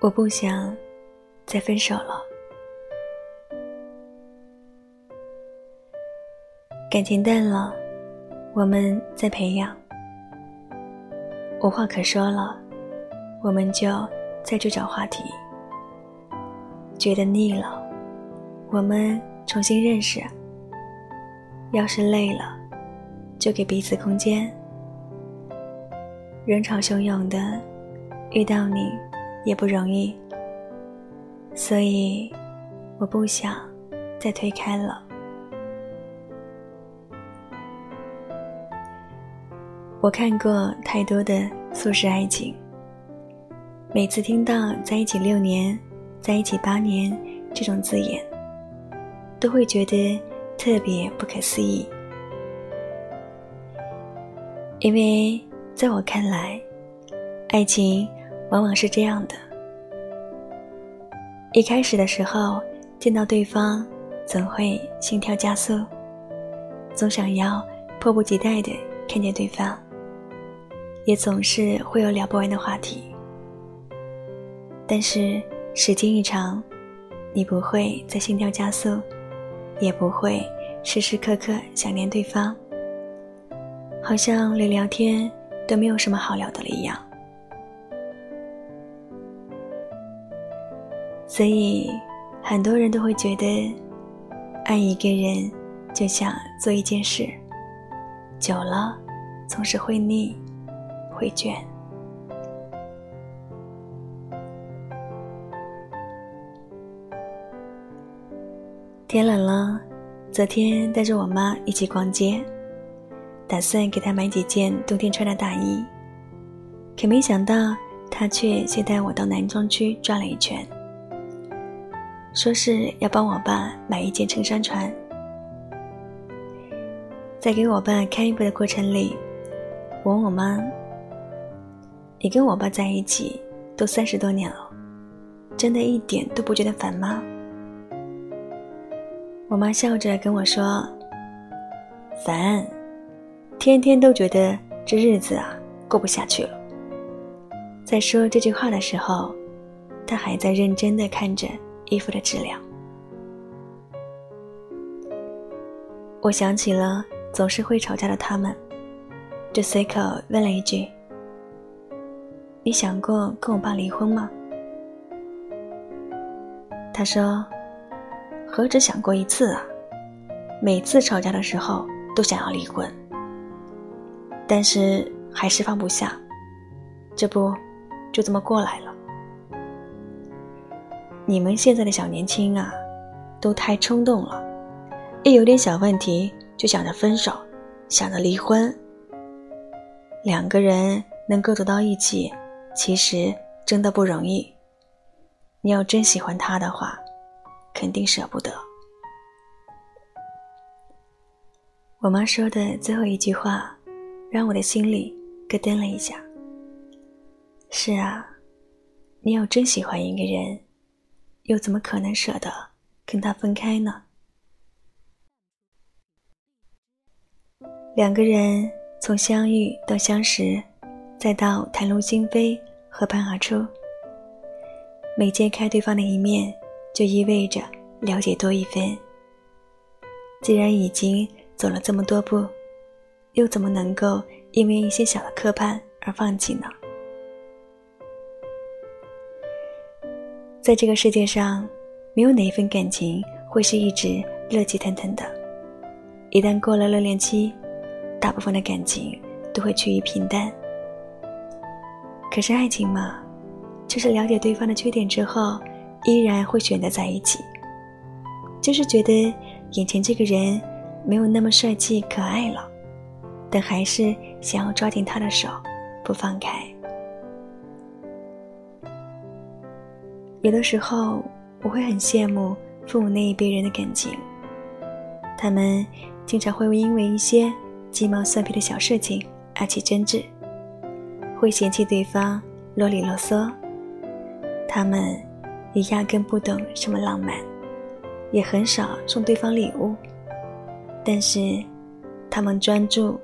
我不想再分手了。感情淡了，我们再培养；无话可说了，我们就再去找话题。觉得腻了，我们重新认识。要是累了，就给彼此空间。人潮汹涌的，遇到你也不容易，所以我不想再推开了。我看过太多的速食爱情，每次听到在一起六年、在一起八年这种字眼，都会觉得特别不可思议，因为在我看来，爱情往往是这样的：一开始的时候见到对方，总会心跳加速，总想要迫不及待的看见对方。也总是会有聊不完的话题，但是时间一长，你不会再心跳加速，也不会时时刻刻想念对方，好像连聊天都没有什么好聊的了一样。所以，很多人都会觉得，爱一个人就像做一件事，久了总是会腻。会倦。天冷了，昨天带着我妈一起逛街，打算给她买几件冬天穿的大衣，可没想到她却先带我到男装区转了一圈，说是要帮我爸买一件衬衫穿。在给我爸看衣服的过程里，我问我妈。你跟我爸在一起都三十多年了，真的一点都不觉得烦吗？我妈笑着跟我说：“烦，天天都觉得这日子啊过不下去了。”在说这句话的时候，她还在认真的看着衣服的质量。我想起了总是会吵架的他们，就随口问了一句。你想过跟我爸离婚吗？他说：“何止想过一次啊，每次吵架的时候都想要离婚，但是还是放不下，这不就这么过来了。你们现在的小年轻啊，都太冲动了，一有点小问题就想着分手，想着离婚。两个人能够走到一起。”其实真的不容易。你要真喜欢他的话，肯定舍不得。我妈说的最后一句话，让我的心里咯噔了一下。是啊，你要真喜欢一个人，又怎么可能舍得跟他分开呢？两个人从相遇到相识，再到袒露心扉。和盘而出，每揭开对方的一面，就意味着了解多一分。既然已经走了这么多步，又怎么能够因为一些小的磕绊而放弃呢？在这个世界上，没有哪一份感情会是一直热气腾腾的。一旦过了热恋期，大部分的感情都会趋于平淡。可是爱情嘛，就是了解对方的缺点之后，依然会选择在一起。就是觉得眼前这个人没有那么帅气可爱了，但还是想要抓紧他的手，不放开。有的时候我会很羡慕父母那一辈人的感情，他们经常会因为一些鸡毛蒜皮的小事情而起争执。会嫌弃对方啰里啰嗦，他们也压根不懂什么浪漫，也很少送对方礼物。但是，他们专注、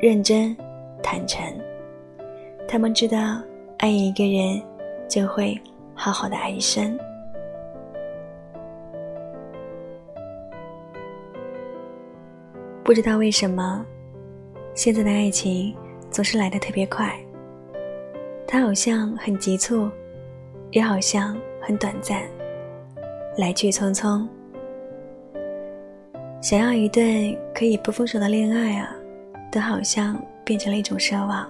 认真、坦诚。他们知道，爱一个人就会好好的爱一生。不知道为什么，现在的爱情总是来的特别快。它好像很急促，也好像很短暂，来去匆匆。想要一段可以不分手的恋爱啊，都好像变成了一种奢望。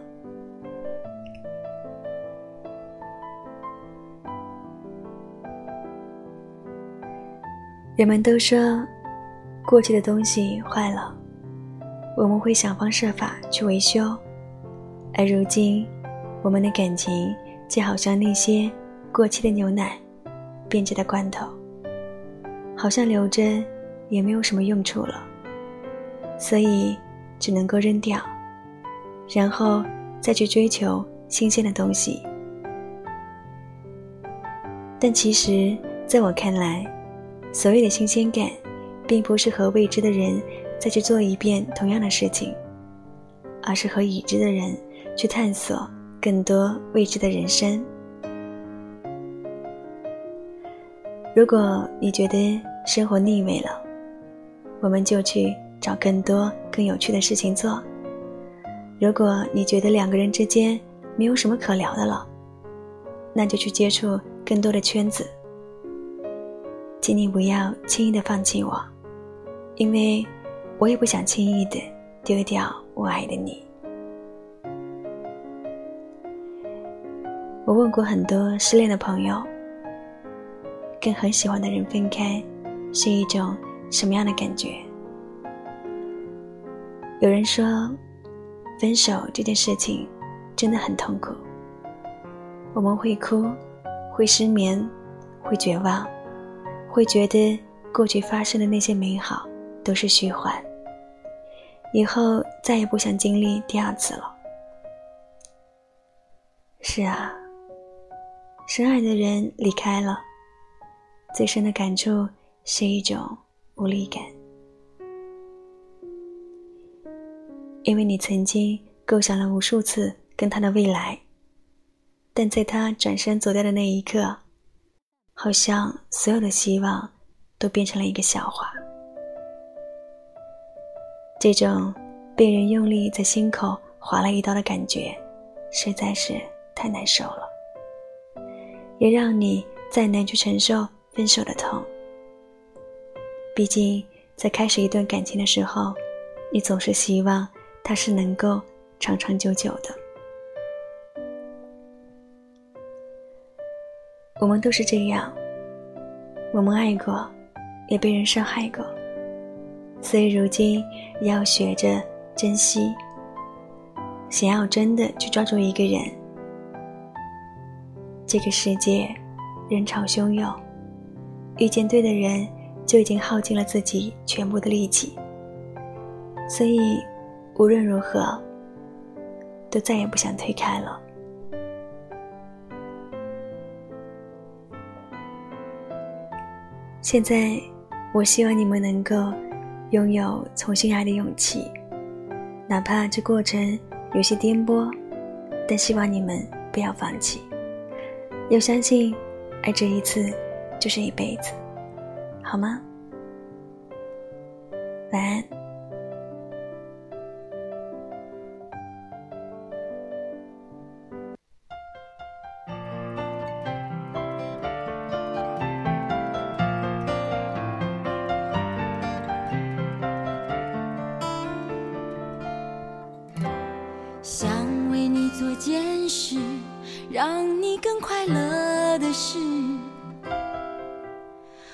人们都说，过去的东西坏了，我们会想方设法去维修。而如今，我们的感情就好像那些过期的牛奶、变质的罐头，好像留着也没有什么用处了，所以只能够扔掉，然后再去追求新鲜的东西。但其实，在我看来，所谓的新鲜感，并不是和未知的人再去做一遍同样的事情，而是和已知的人去探索更多未知的人生。如果你觉得生活腻味了，我们就去找更多更有趣的事情做；如果你觉得两个人之间没有什么可聊的了，那就去接触更多的圈子。请你不要轻易的放弃我，因为我也不想轻易的丢掉我爱的你。我问过很多失恋的朋友，跟很喜欢的人分开是一种什么样的感觉？有人说，分手这件事情真的很痛苦，我们会哭，会失眠，会绝望。会觉得过去发生的那些美好都是虚幻，以后再也不想经历第二次了。是啊，深爱的人离开了，最深的感触是一种无力感，因为你曾经构想了无数次跟他的未来，但在他转身走掉的那一刻。好像所有的希望都变成了一个笑话。这种被人用力在心口划了一刀的感觉，实在是太难受了，也让你再难去承受分手的痛。毕竟，在开始一段感情的时候，你总是希望它是能够长长久久的。我们都是这样，我们爱过，也被人伤害过，所以如今要学着珍惜。想要真的去抓住一个人，这个世界人潮汹涌，遇见对的人就已经耗尽了自己全部的力气，所以无论如何，都再也不想推开了。现在，我希望你们能够拥有重新爱的勇气，哪怕这过程有些颠簸，但希望你们不要放弃，要相信，爱这一次就是一辈子，好吗？晚安。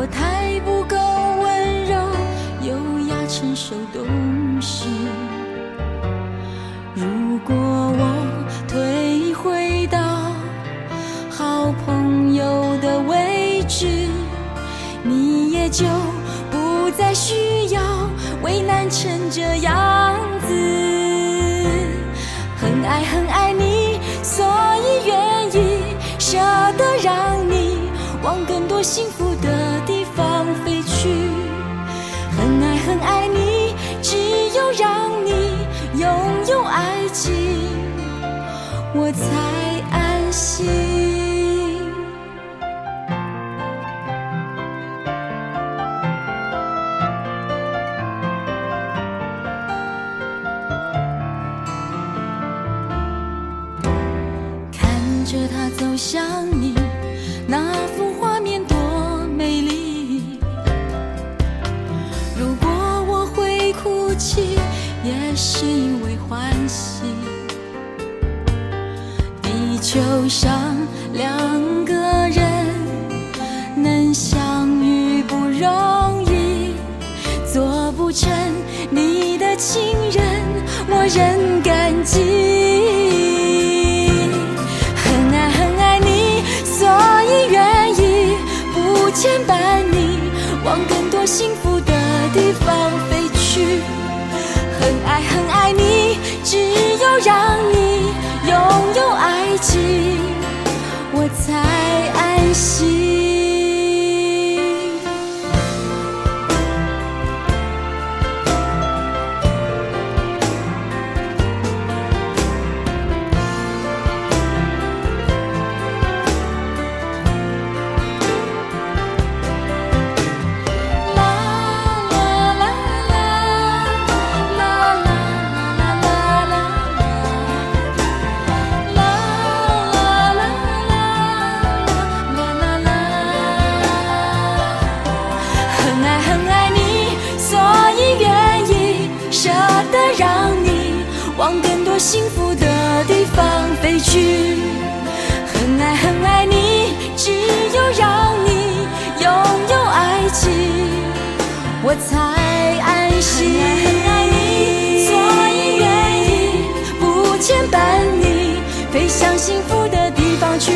我太不够温柔，优雅成熟懂事。如果我退回到好朋友的位置，你也就不再需要为难成这样子。很爱很爱你，所以愿意舍得让你往更多幸福。爱你，只有让你拥有爱情，我才安心。看着他走向上两个人能相遇不容易，做不成你的情人，我仍感激。很爱很爱你，所以愿意不牵绊你，往更多幸福的地方飞去。很爱很爱你，只有让你我才安心。很爱你，所以愿意不牵绊你，飞向幸福的地方去。